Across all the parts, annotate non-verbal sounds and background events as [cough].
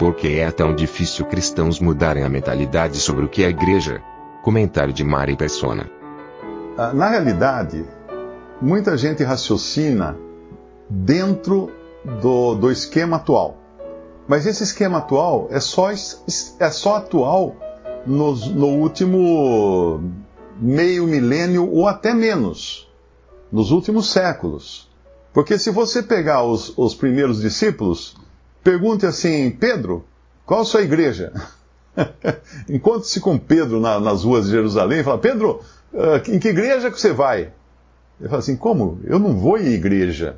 Por que é tão difícil cristãos mudarem a mentalidade sobre o que é igreja? Comentário de Mari Persona. Ah, Na realidade, muita gente raciocina dentro do, do esquema atual. Mas esse esquema atual é só, é só atual nos- no último meio milênio ou até menos, nos últimos séculos. Porque se você pegar os, os primeiros discípulos, pergunte assim, Pedro, qual a sua igreja? [laughs] Encontre-se com Pedro na- nas ruas de Jerusalém e fala, Pedro, ah, em que igreja que você vai? Ele fala assim, como? Eu não vou em igreja.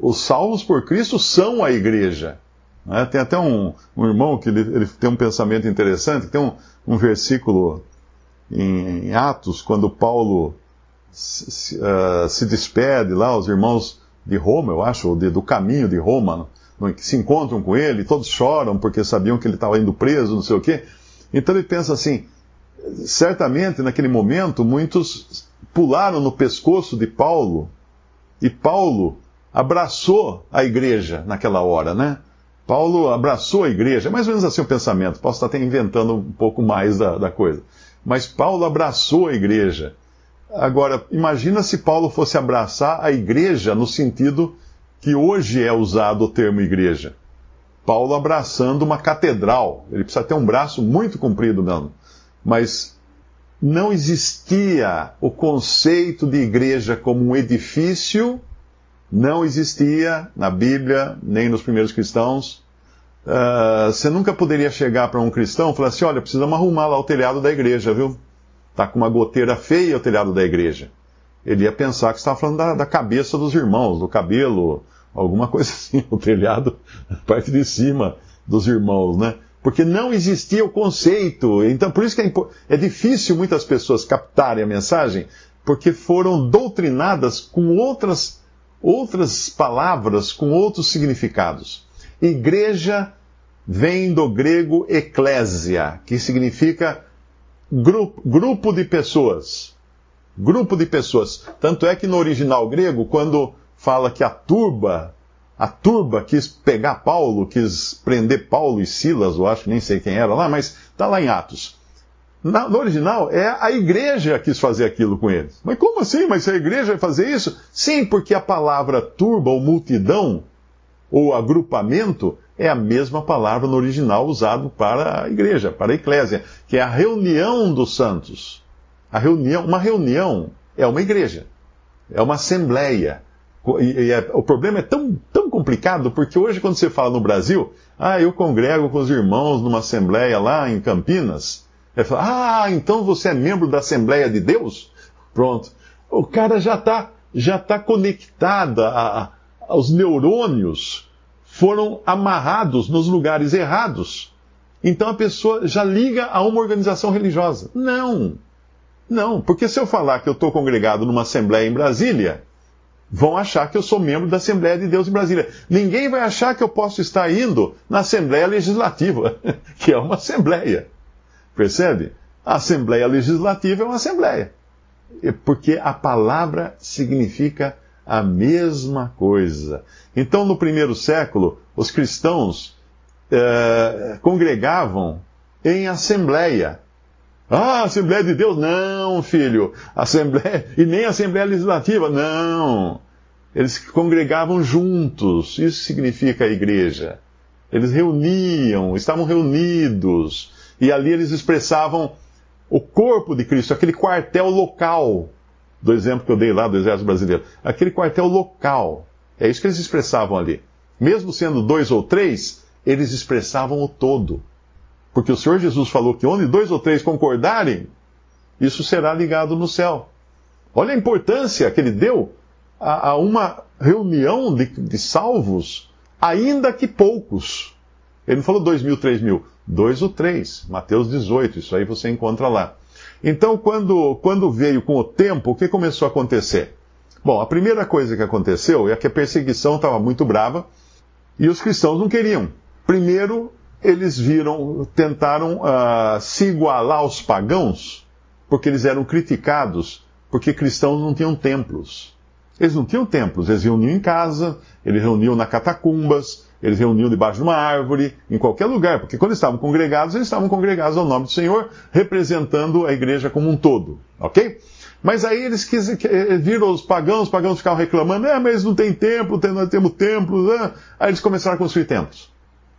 Os salvos por Cristo são a igreja. né? Tem até um, um irmão que ele, ele tem um pensamento interessante, tem um, um versículo em, em Atos, quando Paulo se, se, ah, se despede lá, os irmãos de Roma, eu acho, ou de- do caminho de Roma, se encontram com ele, todos choram porque sabiam que ele estava indo preso, não sei o quê. Então ele pensa assim, certamente naquele momento muitos pularam no pescoço de Paulo e Paulo abraçou a igreja naquela hora, né? Paulo abraçou a igreja, é mais ou menos assim o pensamento. Posso estar até inventando um pouco mais da, da coisa. Mas Paulo abraçou a igreja. Agora, imagina se Paulo fosse abraçar a igreja no sentido que hoje é usado o termo igreja. Paulo abraçando uma catedral. Ele precisa ter um braço muito comprido mesmo. Mas não existia o conceito de igreja como um edifício, não existia na Bíblia, nem nos primeiros cristãos. Ah, você nunca poderia chegar para um cristão e falar assim: olha, precisamos arrumar lá o telhado da igreja, viu? Tá com uma goteira feia o telhado da igreja. Ele ia pensar que estava falando da, da cabeça dos irmãos, do cabelo, alguma coisa [laughs] assim, o telhado, a parte de cima dos irmãos, né? Porque não existia o conceito. Então, por isso que é, é difícil muitas pessoas captarem a mensagem, porque foram doutrinadas com outras, outras palavras, com outros significados. Igreja vem do grego eclésia, que significa grupo, grupo de pessoas. Grupo de pessoas. Tanto é que no original grego, quando fala que a turba, a turba quis pegar Paulo, quis prender Paulo e Silas, eu acho que nem sei quem era lá, mas está lá em Atos. Na- no original, é a igreja quis fazer aquilo com eles. Mas como assim? Mas a igreja vai fazer isso? Sim, porque a palavra turba ou multidão, ou agrupamento, é a mesma palavra no original usado para a igreja, para a eclésia, que é a reunião dos santos. A reunião, uma reunião é uma igreja, é uma assembleia. E, e é- o problema é tão, tão complicado, porque hoje, quando você fala no Brasil, ah, eu congrego com os irmãos numa assembleia lá em Campinas, ele fala, ah, então você é membro da Assembleia de Deus? Pronto. O cara já está já tá conectada, a- a- os neurônios foram amarrados nos lugares errados. Então a pessoa já liga a uma organização religiosa. Não. Não, porque se eu falar que eu estou congregado numa assembleia em Brasília, vão achar que eu sou membro da Assembleia de Deus em Brasília. Ninguém vai achar que eu posso estar indo na Assembleia Legislativa, [laughs] que é uma assembleia. Percebe? A Assembleia Legislativa é uma assembleia. Porque a palavra significa a mesma coisa. Então, no primeiro século, os cristãos eh, congregavam em assembleia. Ah, Assembleia de Deus? Não, filho. Assembleia, e nem Assembleia Legislativa? Não. Eles congregavam juntos. Isso significa a igreja. Eles reuniam, estavam reunidos. E ali eles expressavam o corpo de Cristo, aquele quartel local, do exemplo que eu dei lá do Exército Brasileiro. Aquele quartel local. É isso que eles expressavam ali. Mesmo sendo dois ou três, eles expressavam o todo. Porque o Senhor Jesus falou que onde dois ou três concordarem, isso será ligado no céu. Olha a importância que ele deu a, a uma reunião de, de salvos, ainda que poucos. Ele não falou dois mil, três mil. Dois ou três. Mateus 18, isso aí você encontra lá. Então, quando, quando veio com o tempo, o que começou a acontecer? Bom, a primeira coisa que aconteceu é que a perseguição estava muito brava e os cristãos não queriam. Primeiro, eles viram, tentaram uh, se igualar aos pagãos, porque eles eram criticados, porque cristãos não tinham templos. Eles não tinham templos, eles reuniam em casa, eles reuniam na catacumbas, eles reuniam debaixo de uma árvore, em qualquer lugar, porque quando estavam congregados, eles estavam congregados ao nome do Senhor, representando a igreja como um todo, ok? Mas aí eles quis, viram os pagãos, os pagãos ficavam reclamando, é, mas não tem templo, nós temos templos, né? aí eles começaram a construir templos.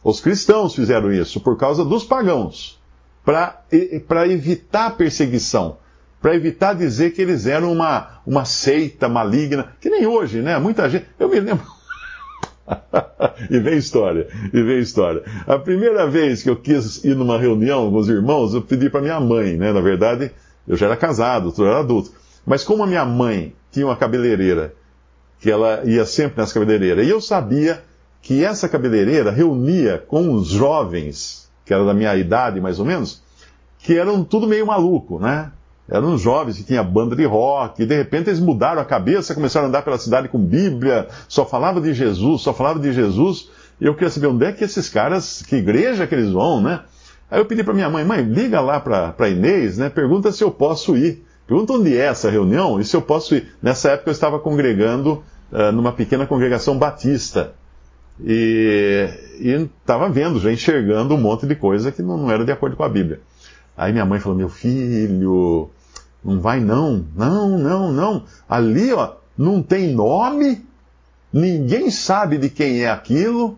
Os cristãos fizeram isso por causa dos pagãos, para evitar perseguição, para evitar dizer que eles eram uma, uma seita maligna, que nem hoje, né? Muita gente. Eu me lembro. [laughs] e vem história, e vem história. A primeira vez que eu quis ir numa reunião com os irmãos, eu pedi para minha mãe, né? Na verdade, eu já era casado, eu era adulto. Mas como a minha mãe tinha uma cabeleireira, que ela ia sempre nessa cabeleireira, e eu sabia que essa cabeleireira reunia com os jovens, que eram da minha idade mais ou menos, que eram tudo meio maluco, né? Eram jovens que tinham banda de rock, e de repente eles mudaram a cabeça, começaram a andar pela cidade com Bíblia, só falava de Jesus, só falava de Jesus. E eu queria saber onde é que esses caras, que igreja que eles vão, né? Aí eu pedi para minha mãe, mãe, liga lá para Inês, né? Pergunta se eu posso ir. Pergunta onde é essa reunião e se eu posso ir. Nessa época eu estava congregando uh, numa pequena congregação batista. E estava vendo, já enxergando um monte de coisa que não, não era de acordo com a Bíblia. Aí minha mãe falou: Meu filho, não vai não, não, não, não. Ali, ó, não tem nome, ninguém sabe de quem é aquilo,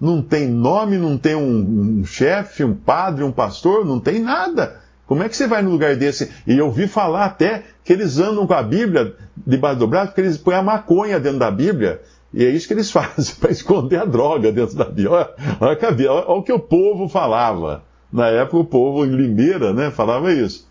não tem nome, não tem um, um chefe, um padre, um pastor, não tem nada. Como é que você vai num lugar desse? E eu ouvi falar até que eles andam com a Bíblia debaixo do braço, porque eles põem a maconha dentro da Bíblia. E é isso que eles [laughs] fazem, para esconder a droga dentro da Bíblia. Olha, olha, olha, olha o que o povo falava. Na época o povo em Limeira, né, falava isso.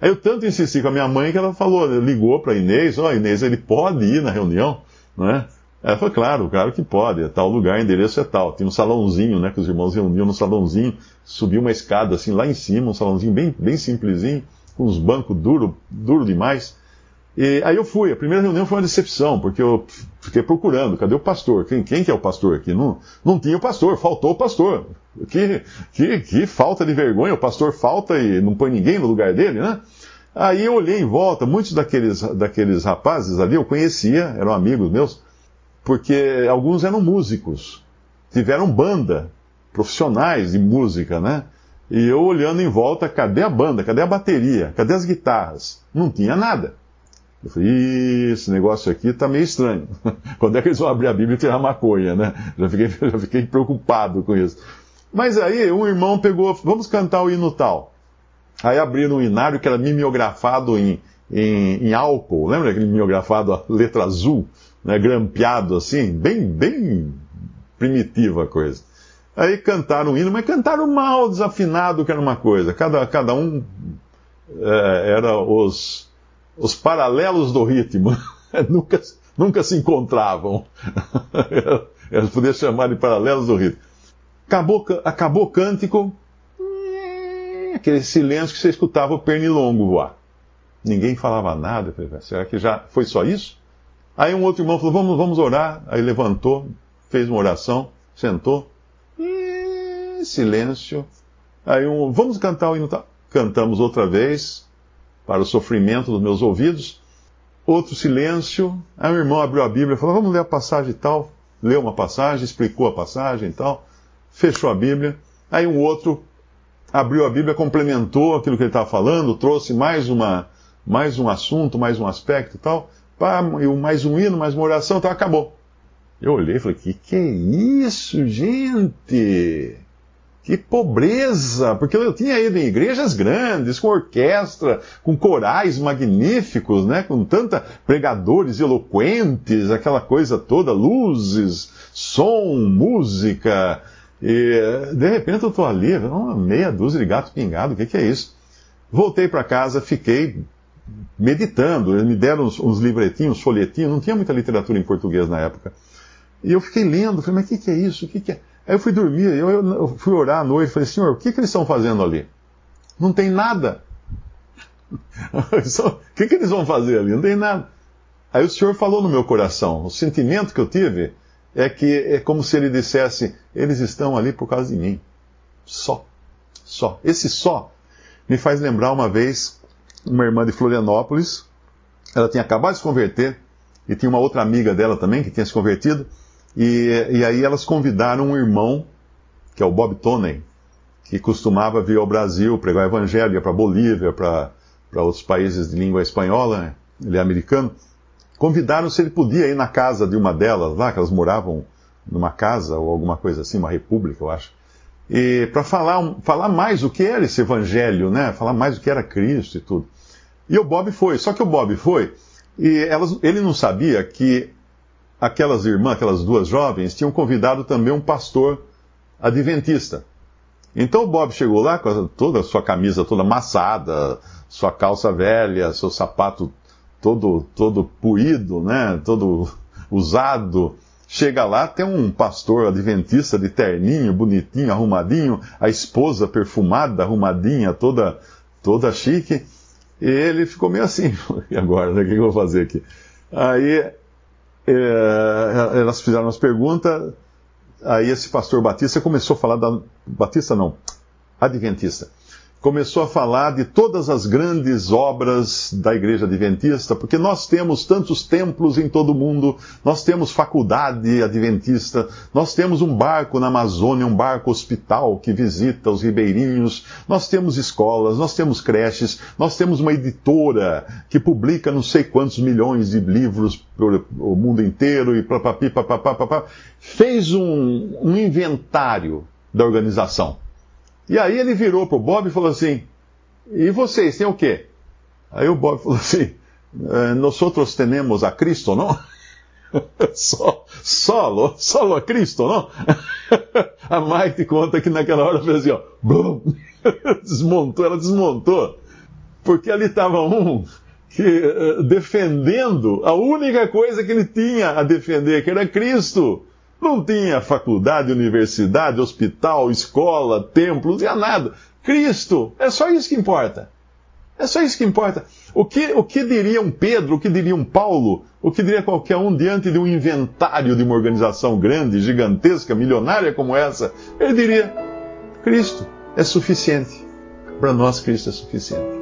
Aí eu tanto insisti com a minha mãe que ela falou, ligou para Inês, ó, oh, Inês, ele pode ir na reunião, né? Ela falou, claro, claro que pode, é tal lugar, endereço é tal. Tinha um salãozinho, né, que os irmãos reuniam no salãozinho, subiu uma escada assim lá em cima, um salãozinho bem, bem simplesinho, com uns bancos duro, duro demais. E aí eu fui, a primeira reunião foi uma decepção, porque eu fiquei procurando, cadê o pastor? Quem, quem que é o pastor aqui? Não, não tinha o pastor, faltou o pastor. Que, que, que falta de vergonha, o pastor falta e não põe ninguém no lugar dele, né? Aí eu olhei em volta, muitos daqueles, daqueles rapazes ali eu conhecia, eram amigos meus, porque alguns eram músicos, tiveram banda, profissionais de música, né? E eu olhando em volta, cadê a banda? Cadê a bateria? Cadê as guitarras? Não tinha nada. Eu falei, esse negócio aqui tá meio estranho. [laughs] Quando é que eles vão abrir a Bíblia e tirar maconha, né? Já fiquei, [laughs] já fiquei preocupado com isso. Mas aí um irmão pegou, vamos cantar o hino tal. Aí abriram um inário que era mimeografado em, em, em álcool. Lembra aquele mimeografado a letra azul, né, grampeado assim? Bem, bem primitiva a coisa. Aí cantaram o hino, mas cantaram mal desafinado, que era uma coisa. Cada, cada um é, era os os paralelos do ritmo [laughs] nunca, nunca se encontravam. [laughs] Eles podiam chamar de paralelos do ritmo. Acabou, acabou o cântico, aquele silêncio que você escutava o pernilongo voar. Ninguém falava nada. Será que já foi só isso? Aí um outro irmão falou: vamos, vamos orar. Aí levantou, fez uma oração, sentou. silêncio. Aí um, vamos cantar o hino. Cantamos outra vez para o sofrimento dos meus ouvidos. Outro silêncio. Aí o irmão abriu a Bíblia e falou: Vamos ler a passagem e tal. Leu uma passagem, explicou a passagem e tal. Fechou a Bíblia. Aí um outro abriu a Bíblia, complementou aquilo que ele estava falando, trouxe mais, uma, mais um assunto, mais um aspecto e tal. mais um hino, mais uma oração, então acabou. Eu olhei e falei: Que que é isso, gente? Que pobreza! Porque eu tinha ido em igrejas grandes, com orquestra, com corais magníficos, né? com tanta pregadores eloquentes, aquela coisa toda, luzes, som, música. E de repente eu estou ali, uma meia dúzia de gato pingado, o que, que é isso? Voltei para casa, fiquei meditando. Eles me deram uns, uns livretinhos, folhetinhos, não tinha muita literatura em português na época. E eu fiquei lendo, falei, mas o que, que é isso? O que, que é? Aí eu fui dormir, eu, eu fui orar à noite, falei, Senhor, o que, que eles estão fazendo ali? Não tem nada. [laughs] o que, que eles vão fazer ali? Não tem nada. Aí o Senhor falou no meu coração, o sentimento que eu tive é que é como se ele dissesse, eles estão ali por causa de mim. Só. Só. Esse só me faz lembrar uma vez uma irmã de Florianópolis, ela tinha acabado de se converter, e tinha uma outra amiga dela também que tinha se convertido, e, e aí elas convidaram um irmão, que é o Bob Toney, que costumava vir ao Brasil pregar evangelho, para Bolívia, para outros países de língua espanhola, né? ele é americano. Convidaram se ele podia ir na casa de uma delas, lá que elas moravam numa casa ou alguma coisa assim, uma república, eu acho. E para falar, falar mais o que era esse evangelho, né? Falar mais o que era Cristo e tudo. E o Bob foi. Só que o Bob foi e elas, ele não sabia que aquelas irmãs, aquelas duas jovens, tinham convidado também um pastor adventista. Então o Bob chegou lá com toda a sua camisa toda amassada, sua calça velha, seu sapato todo todo puído, né, todo usado. Chega lá, tem um pastor adventista de terninho, bonitinho, arrumadinho, a esposa perfumada, arrumadinha, toda toda chique. E ele ficou meio assim, [laughs] e agora, né? O que eu vou fazer aqui? Aí é, elas fizeram as perguntas, aí esse pastor Batista começou a falar da. Batista não, Adventista começou a falar de todas as grandes obras da Igreja Adventista, porque nós temos tantos templos em todo o mundo, nós temos faculdade adventista, nós temos um barco na Amazônia, um barco hospital que visita os ribeirinhos, nós temos escolas, nós temos creches, nós temos uma editora que publica não sei quantos milhões de livros pelo mundo inteiro e papapi, papapá, fez um, um inventário da organização. E aí ele virou pro Bob e falou assim: E vocês têm o quê? Aí o Bob falou assim: eh, Nós outros temos a Cristo, não? [laughs] Só, solo, solo a Cristo, não? [laughs] a Mike conta que naquela hora fez assim, ó, blum, [laughs] desmontou, ela desmontou, porque ali estava um que uh, defendendo a única coisa que ele tinha a defender, que era Cristo. Não tinha faculdade, universidade, hospital, escola, templo, não tinha nada. Cristo, é só isso que importa. É só isso que importa. O que, o que diria um Pedro, o que diria um Paulo, o que diria qualquer um diante de um inventário de uma organização grande, gigantesca, milionária como essa? Ele diria: Cristo é suficiente. Para nós, Cristo é suficiente.